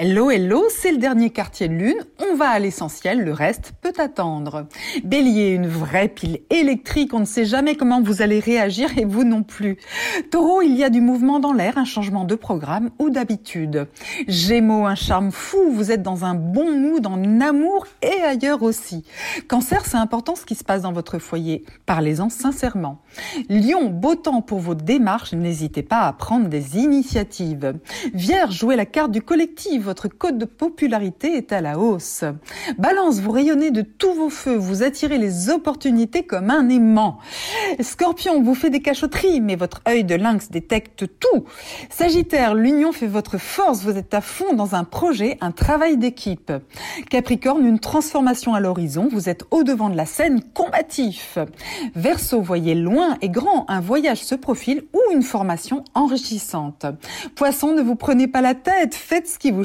Hello, hello, c'est le dernier quartier de lune. On va à l'essentiel, le reste peut attendre. Bélier, une vraie pile électrique, on ne sait jamais comment vous allez réagir et vous non plus. Taureau, il y a du mouvement dans l'air, un changement de programme ou d'habitude. Gémeaux, un charme fou, vous êtes dans un bon mood en amour et ailleurs aussi. Cancer, c'est important ce qui se passe dans votre foyer. Parlez-en sincèrement. Lion, beau temps pour vos démarches, n'hésitez pas à prendre des initiatives. Vierge, jouez la carte du collectif votre code de popularité est à la hausse. Balance, vous rayonnez de tous vos feux, vous attirez les opportunités comme un aimant. Scorpion, vous faites des cachotteries, mais votre œil de lynx détecte tout. Sagittaire, l'union fait votre force, vous êtes à fond dans un projet, un travail d'équipe. Capricorne, une transformation à l'horizon, vous êtes au devant de la scène combatif. Verseau, voyez loin et grand, un voyage se profile ou une formation enrichissante. Poisson, ne vous prenez pas la tête, faites ce qui vous